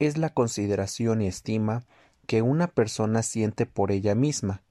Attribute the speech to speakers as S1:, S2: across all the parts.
S1: es la consideración y estima que una persona siente por ella misma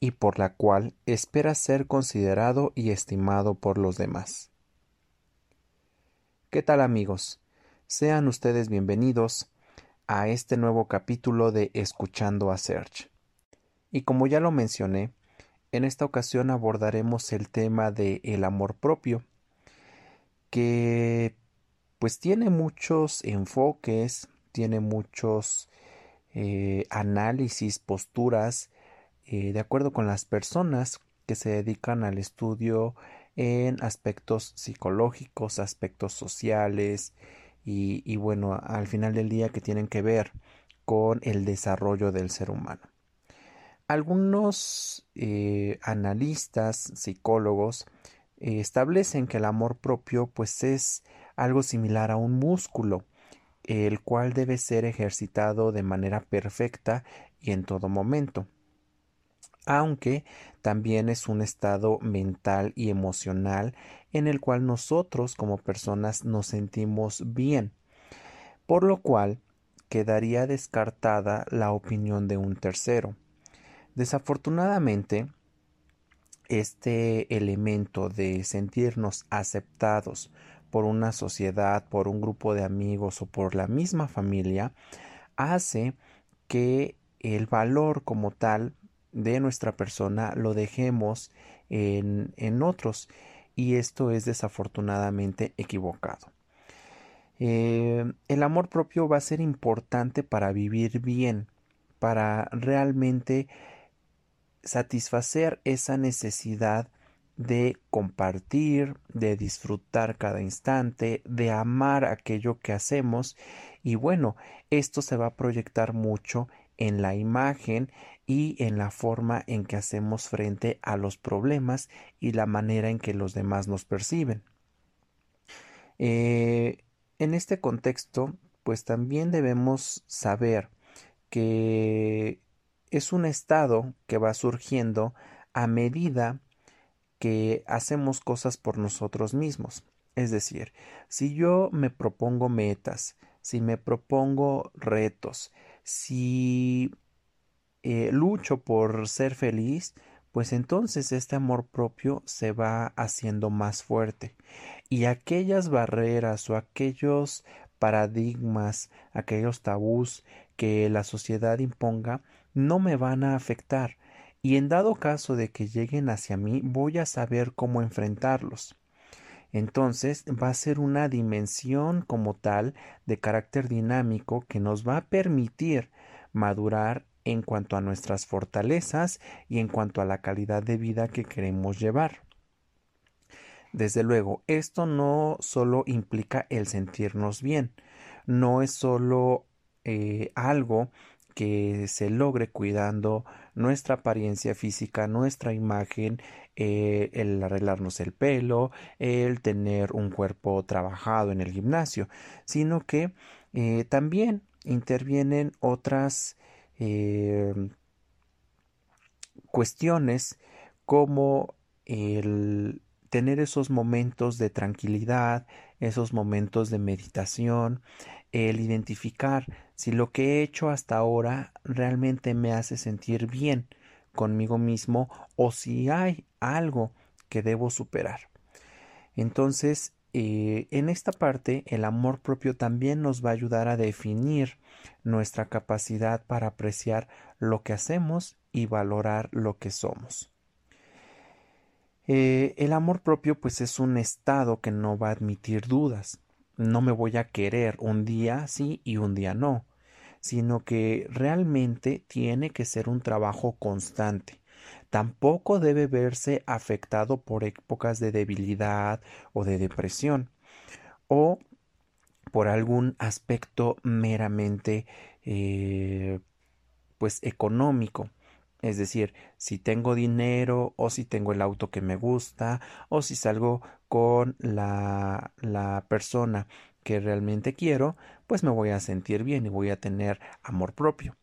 S1: y por la cual espera ser considerado y estimado por los demás. ¿Qué tal amigos? Sean ustedes bienvenidos a este nuevo capítulo de Escuchando a Serge. Y como ya lo mencioné, en esta ocasión abordaremos el tema de el amor propio, que pues tiene muchos enfoques, tiene muchos eh, análisis, posturas, eh, de acuerdo con las personas que se dedican al estudio en aspectos psicológicos, aspectos sociales y, bueno, al final del día que tienen que ver con el desarrollo del ser humano. Algunos eh, analistas, psicólogos, establecen que el amor propio pues es algo similar a un músculo, el cual debe ser ejercitado de manera perfecta y en todo momento. Aunque también es un estado mental y emocional en el cual nosotros como personas nos sentimos bien, por lo cual quedaría descartada la opinión de un tercero. Desafortunadamente, este elemento de sentirnos aceptados por una sociedad, por un grupo de amigos o por la misma familia, hace que el valor como tal de nuestra persona lo dejemos en, en otros y esto es desafortunadamente equivocado. Eh, el amor propio va a ser importante para vivir bien, para realmente satisfacer esa necesidad de compartir, de disfrutar cada instante, de amar aquello que hacemos y bueno, esto se va a proyectar mucho en la imagen y en la forma en que hacemos frente a los problemas y la manera en que los demás nos perciben. Eh, en este contexto, pues también debemos saber que es un estado que va surgiendo a medida que hacemos cosas por nosotros mismos. Es decir, si yo me propongo metas, si me propongo retos, si eh, lucho por ser feliz, pues entonces este amor propio se va haciendo más fuerte. Y aquellas barreras o aquellos paradigmas, aquellos tabús que la sociedad imponga, no me van a afectar y en dado caso de que lleguen hacia mí voy a saber cómo enfrentarlos. Entonces va a ser una dimensión como tal de carácter dinámico que nos va a permitir madurar en cuanto a nuestras fortalezas y en cuanto a la calidad de vida que queremos llevar. Desde luego, esto no solo implica el sentirnos bien, no es solo eh, algo que se logre cuidando nuestra apariencia física, nuestra imagen, eh, el arreglarnos el pelo, el tener un cuerpo trabajado en el gimnasio, sino que eh, también intervienen otras eh, cuestiones como el tener esos momentos de tranquilidad, esos momentos de meditación, el identificar si lo que he hecho hasta ahora realmente me hace sentir bien conmigo mismo o si hay algo que debo superar. Entonces, eh, en esta parte, el amor propio también nos va a ayudar a definir nuestra capacidad para apreciar lo que hacemos y valorar lo que somos. Eh, el amor propio pues es un estado que no va a admitir dudas no me voy a querer un día sí y un día no, sino que realmente tiene que ser un trabajo constante. Tampoco debe verse afectado por épocas de debilidad o de depresión o por algún aspecto meramente eh, pues económico es decir, si tengo dinero o si tengo el auto que me gusta o si salgo con la, la persona que realmente quiero, pues me voy a sentir bien y voy a tener amor propio.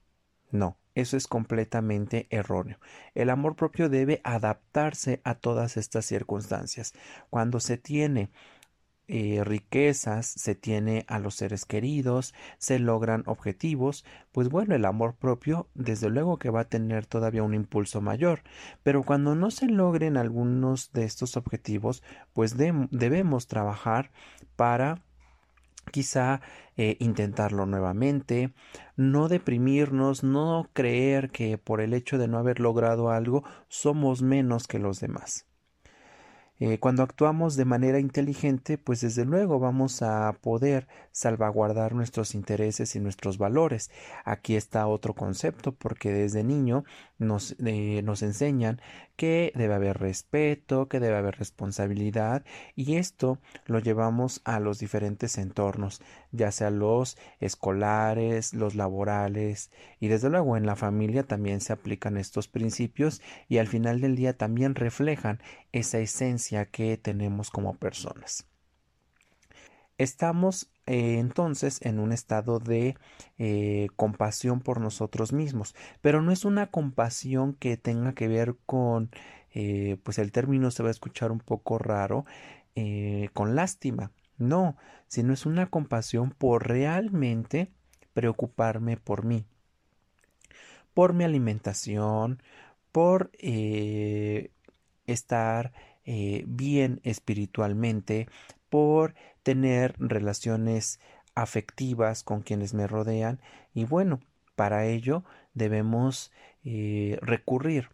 S1: No, eso es completamente erróneo. El amor propio debe adaptarse a todas estas circunstancias. Cuando se tiene eh, riquezas, se tiene a los seres queridos, se logran objetivos, pues bueno, el amor propio desde luego que va a tener todavía un impulso mayor, pero cuando no se logren algunos de estos objetivos, pues debemos trabajar para quizá eh, intentarlo nuevamente, no deprimirnos, no creer que por el hecho de no haber logrado algo somos menos que los demás. Eh, cuando actuamos de manera inteligente, pues desde luego vamos a poder salvaguardar nuestros intereses y nuestros valores. Aquí está otro concepto, porque desde niño nos, eh, nos enseñan que debe haber respeto, que debe haber responsabilidad, y esto lo llevamos a los diferentes entornos, ya sea los escolares, los laborales, y desde luego en la familia también se aplican estos principios y al final del día también reflejan esa esencia que tenemos como personas. Estamos eh, entonces en un estado de eh, compasión por nosotros mismos, pero no es una compasión que tenga que ver con, eh, pues el término se va a escuchar un poco raro, con lástima, no, sino es una compasión por realmente preocuparme por mí, por mi alimentación, por estar bien espiritualmente, por tener relaciones afectivas con quienes me rodean y bueno, para ello debemos eh, recurrir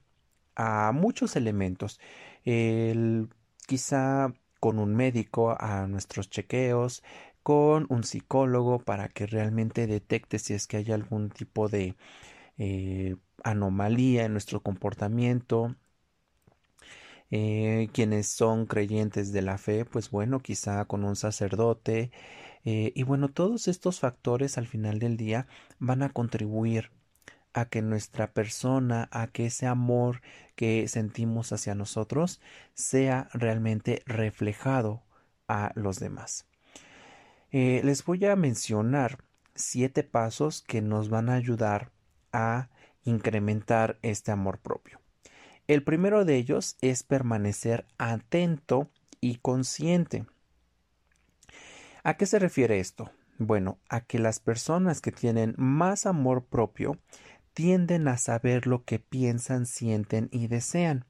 S1: a muchos elementos. El, quizá con un médico a nuestros chequeos, con un psicólogo para que realmente detecte si es que hay algún tipo de eh, anomalía en nuestro comportamiento, eh, quienes son creyentes de la fe, pues bueno, quizá con un sacerdote. Eh, y bueno, todos estos factores al final del día van a contribuir a que nuestra persona, a que ese amor que sentimos hacia nosotros sea realmente reflejado a los demás. Eh, les voy a mencionar siete pasos que nos van a ayudar a incrementar este amor propio. El primero de ellos es permanecer atento y consciente. ¿A qué se refiere esto? Bueno, a que las personas que tienen más amor propio tienden a saber lo que piensan, sienten y desean.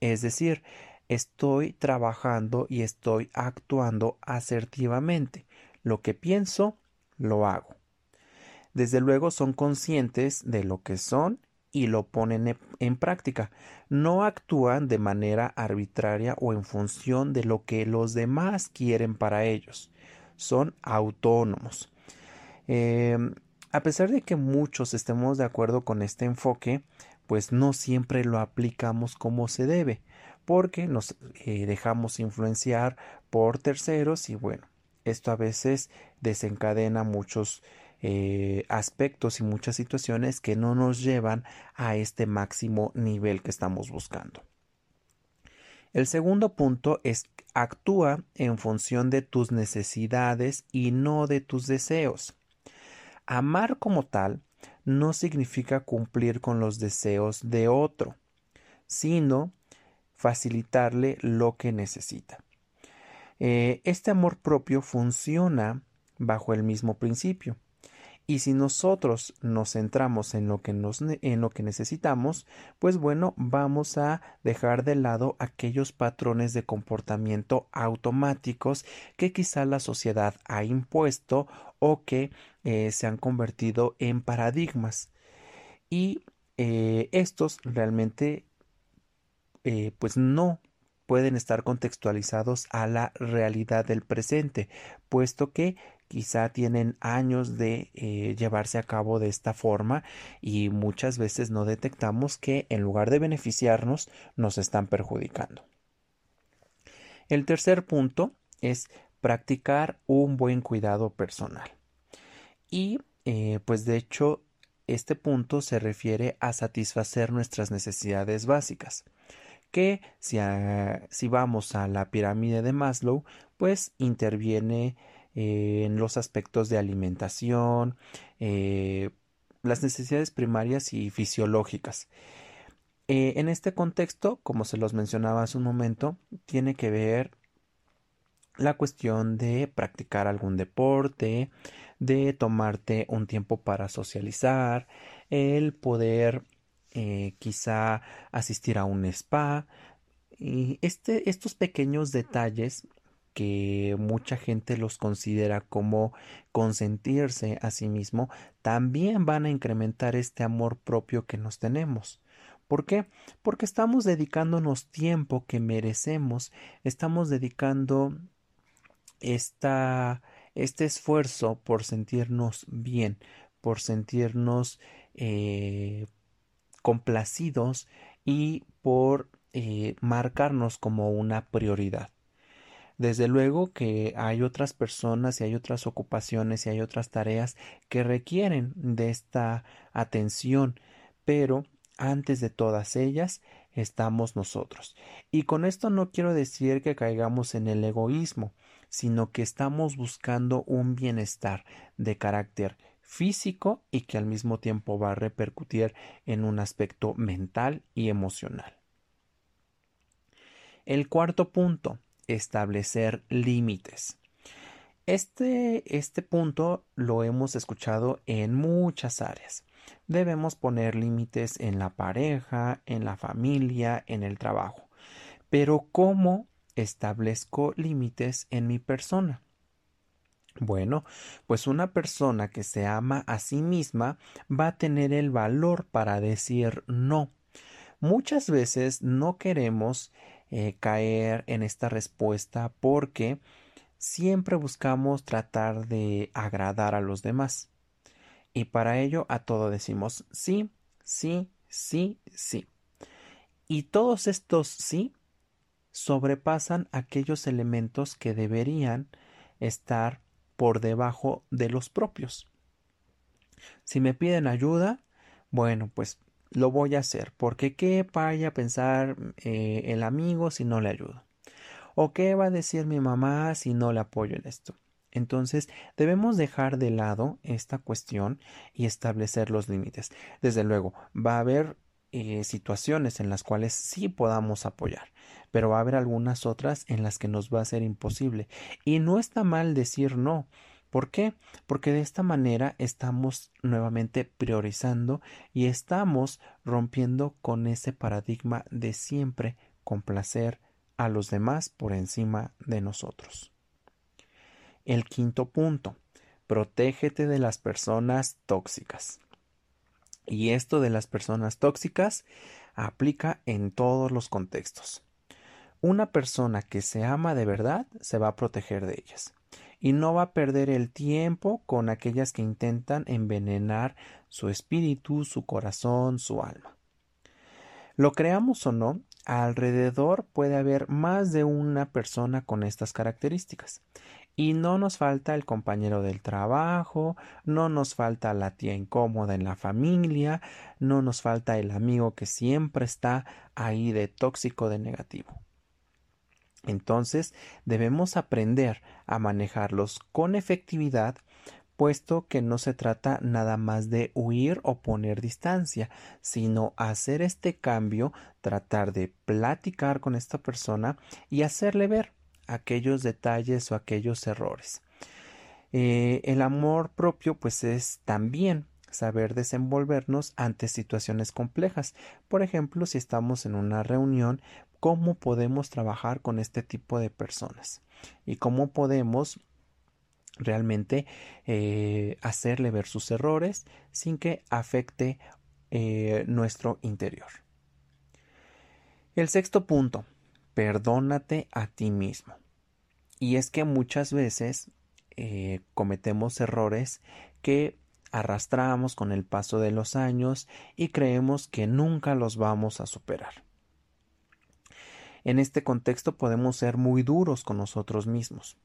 S1: Es decir, estoy trabajando y estoy actuando asertivamente. Lo que pienso, lo hago. Desde luego son conscientes de lo que son y lo ponen en práctica. No actúan de manera arbitraria o en función de lo que los demás quieren para ellos. Son autónomos. Em, a pesar de que muchos estemos de acuerdo con este enfoque, pues no siempre lo aplicamos como se debe, porque nos eh, dejamos influenciar por terceros y bueno, esto a veces desencadena muchos eh, aspectos y muchas situaciones que no nos llevan a este máximo nivel que estamos buscando. El segundo punto es actúa en función de tus necesidades y no de tus deseos. Amar como tal no significa cumplir con los deseos de otro, sino facilitarle lo que necesita. Eh, este amor propio funciona bajo el mismo principio. Y si nosotros nos centramos en lo que nos en lo que necesitamos, pues bueno, vamos a dejar de lado aquellos patrones de comportamiento automáticos que quizá la sociedad ha impuesto o que eh, se han convertido en paradigmas. Y eh, estos realmente eh, pues no pueden estar contextualizados a la realidad del presente, puesto que quizá tienen años de eh, llevarse a cabo de esta forma y muchas veces no detectamos que en lugar de beneficiarnos nos están perjudicando. El tercer punto es practicar un buen cuidado personal. Y eh, pues de hecho este punto se refiere a satisfacer nuestras necesidades básicas que si, si vamos a la pirámide de Maslow pues interviene en los aspectos de alimentación, eh, las necesidades primarias y fisiológicas. Eh, en este contexto, como se los mencionaba hace un momento, tiene que ver la cuestión de practicar algún deporte, de tomarte un tiempo para socializar, el poder eh, quizá asistir a un spa. Y este, estos pequeños detalles que mucha gente los considera como consentirse a sí mismo, también van a incrementar este amor propio que nos tenemos. ¿Por qué? Porque estamos dedicándonos tiempo que merecemos, estamos dedicando esta, este esfuerzo por sentirnos bien, por sentirnos eh, complacidos y por eh, marcarnos como una prioridad. Desde luego que hay otras personas y hay otras ocupaciones y hay otras tareas que requieren de esta atención, pero antes de todas ellas estamos nosotros. Y con esto no quiero decir que caigamos en el egoísmo, sino que estamos buscando un bienestar de carácter físico y que al mismo tiempo va a repercutir en un aspecto mental y emocional. El cuarto punto, establecer límites. Este, este punto lo hemos escuchado en muchas áreas. Debemos poner límites en la pareja, en la familia, en el trabajo. Pero ¿cómo establezco límites en mi persona? Bueno, pues una persona que se ama a sí misma va a tener el valor para decir no. Muchas veces no queremos eh, caer en esta respuesta porque siempre buscamos tratar de agradar a los demás. Y para ello a todo decimos sí, sí, sí, sí. Y todos estos sí sobrepasan aquellos elementos que deberían estar por debajo de los propios. Si me piden ayuda, bueno, pues lo voy a hacer, porque ¿qué vaya a pensar eh, el amigo si no le ayudo? ¿O qué va a decir mi mamá si no le apoyo en esto? Entonces debemos dejar de lado esta cuestión y establecer los límites. Desde luego, va a haber eh, situaciones en las cuales sí podamos apoyar, pero va a haber algunas otras en las que nos va a ser imposible. Y no está mal decir no. ¿Por qué? Porque de esta manera estamos nuevamente priorizando y estamos rompiendo con ese paradigma de siempre complacer a los demás por encima de nosotros. El quinto punto, protégete de las personas tóxicas. Y esto de las personas tóxicas aplica en todos los contextos. Una persona que se ama de verdad se va a proteger de ellas y no va a perder el tiempo con aquellas que intentan envenenar su espíritu, su corazón, su alma. Lo creamos o no, alrededor puede haber más de una persona con estas características. Y no nos falta el compañero del trabajo, no nos falta la tía incómoda en la familia, no nos falta el amigo que siempre está ahí de tóxico, de negativo. Entonces debemos aprender a manejarlos con efectividad puesto que no se trata nada más de huir o poner distancia, sino hacer este cambio, tratar de platicar con esta persona y hacerle ver aquellos detalles o aquellos errores. Eh, el amor propio pues es también saber desenvolvernos ante situaciones complejas. Por ejemplo, si estamos en una reunión, cómo podemos trabajar con este tipo de personas y cómo podemos realmente eh, hacerle ver sus errores sin que afecte eh, nuestro interior. El sexto punto, perdónate a ti mismo. Y es que muchas veces eh, cometemos errores que arrastramos con el paso de los años y creemos que nunca los vamos a superar. En este contexto podemos ser muy duros con nosotros mismos.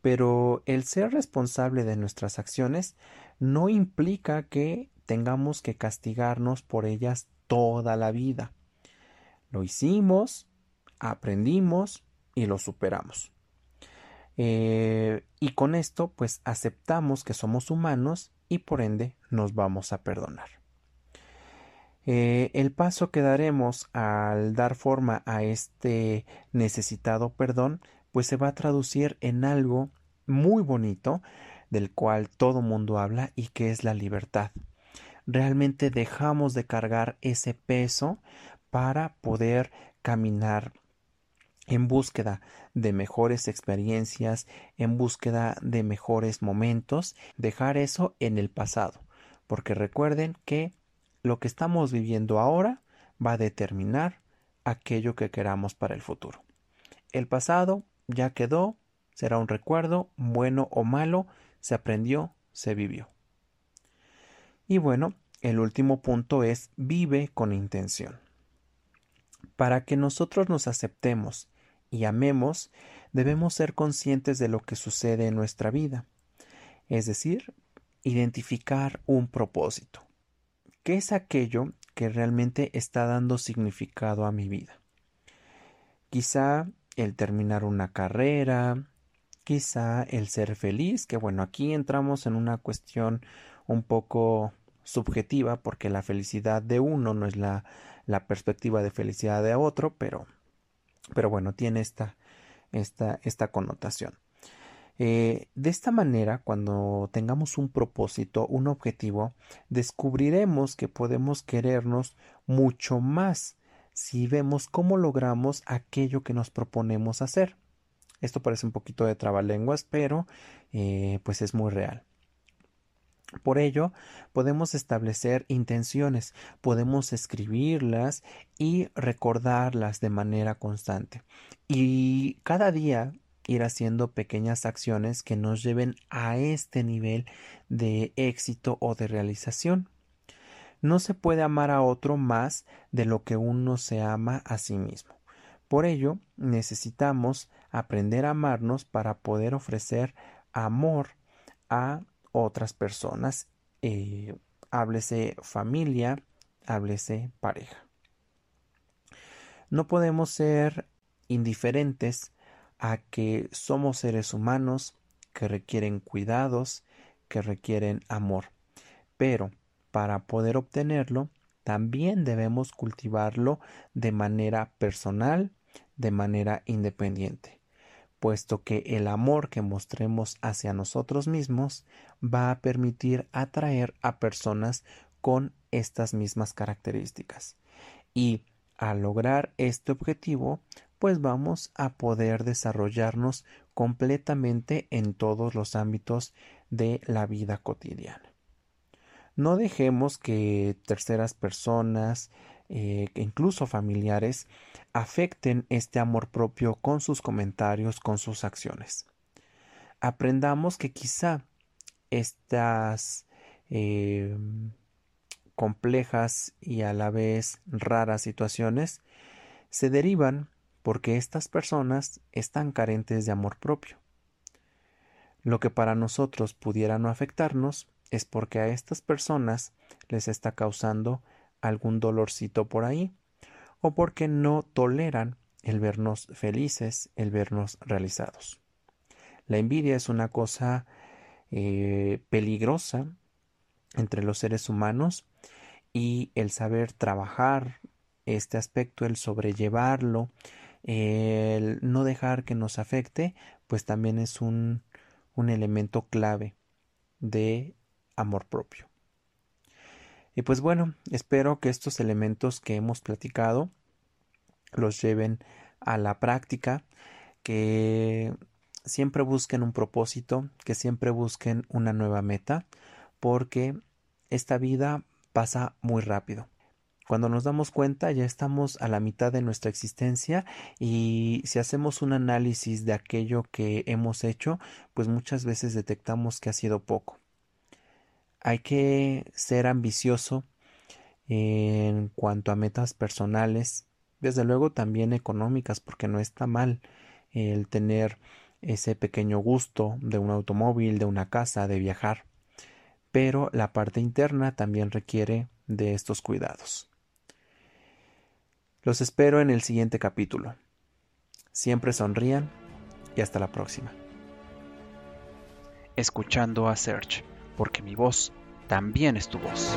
S1: Pero el ser responsable de nuestras acciones no implica que tengamos que castigarnos por ellas toda la vida. Lo hicimos, aprendimos y lo superamos. Eh, y con esto pues aceptamos que somos humanos y por ende nos vamos a perdonar. Eh, el paso que daremos al dar forma a este necesitado perdón, pues se va a traducir en algo muy bonito del cual todo mundo habla y que es la libertad. Realmente dejamos de cargar ese peso para poder caminar en búsqueda de mejores experiencias, en búsqueda de mejores momentos, dejar eso en el pasado, porque recuerden que lo que estamos viviendo ahora va a determinar aquello que queramos para el futuro. El pasado ya quedó, será un recuerdo, bueno o malo, se aprendió, se vivió. Y bueno, el último punto es vive con intención. Para que nosotros nos aceptemos y amemos, debemos ser conscientes de lo que sucede en nuestra vida, es decir, identificar un propósito. ¿Qué es aquello que realmente está dando significado a mi vida? Quizá el terminar una carrera, quizá el ser feliz, que bueno, aquí entramos en una cuestión un poco subjetiva porque la felicidad de uno no es la, perspectiva de felicidad de otro, pero, pero bueno, tiene esta, esta, esta connotación. Eh, de esta manera, cuando tengamos un propósito, un objetivo, descubriremos que podemos querernos mucho más si vemos cómo logramos aquello que nos proponemos hacer. Esto parece un poquito de trabalenguas, pero eh, pues es muy real. Por ello, podemos establecer intenciones, podemos escribirlas y recordarlas de manera constante. Y cada día ir haciendo pequeñas acciones que nos lleven a este nivel de éxito o de realización. No se puede amar a otro más de lo que uno se ama a sí mismo. Por ello, necesitamos aprender a amarnos para poder ofrecer amor a otras personas, eh, háblese familia, háblese pareja. No podemos ser indiferentes a que somos seres humanos que requieren cuidados, que requieren amor. Pero para poder obtenerlo, también debemos cultivarlo de manera personal, de manera independiente puesto que el amor que mostremos hacia nosotros mismos va a permitir atraer a personas con estas mismas características. Y al lograr este objetivo, pues vamos a poder desarrollarnos completamente en todos los ámbitos de la vida cotidiana. No dejemos que terceras personas, eh, incluso familiares, afecten este amor propio con sus comentarios, con sus acciones. Aprendamos que quizá estas eh, complejas y a la vez raras situaciones se derivan porque estas personas están carentes de amor propio. Lo que para nosotros pudiera no afectarnos es porque a estas personas les está causando algún dolorcito por ahí, o porque no toleran el vernos felices, el vernos realizados. La envidia es una cosa eh, peligrosa entre los seres humanos y el saber trabajar este aspecto, el sobrellevarlo, el no dejar que nos afecte, pues también es un, un elemento clave de amor propio. Y pues bueno, espero que estos elementos que hemos platicado los lleven a la práctica, que siempre busquen un propósito, que siempre busquen una nueva meta, porque esta vida pasa muy rápido. Cuando nos damos cuenta ya estamos a la mitad de nuestra existencia y si hacemos un análisis de aquello que hemos hecho, pues muchas veces detectamos que ha sido poco hay que ser ambicioso en cuanto a metas personales, desde luego también económicas, porque no está mal el tener ese pequeño gusto de un automóvil, de una casa, de viajar. Pero la parte interna también requiere de estos cuidados. Los espero en el siguiente capítulo. Siempre sonrían y hasta la próxima. Escuchando a Search porque mi voz también es tu voz.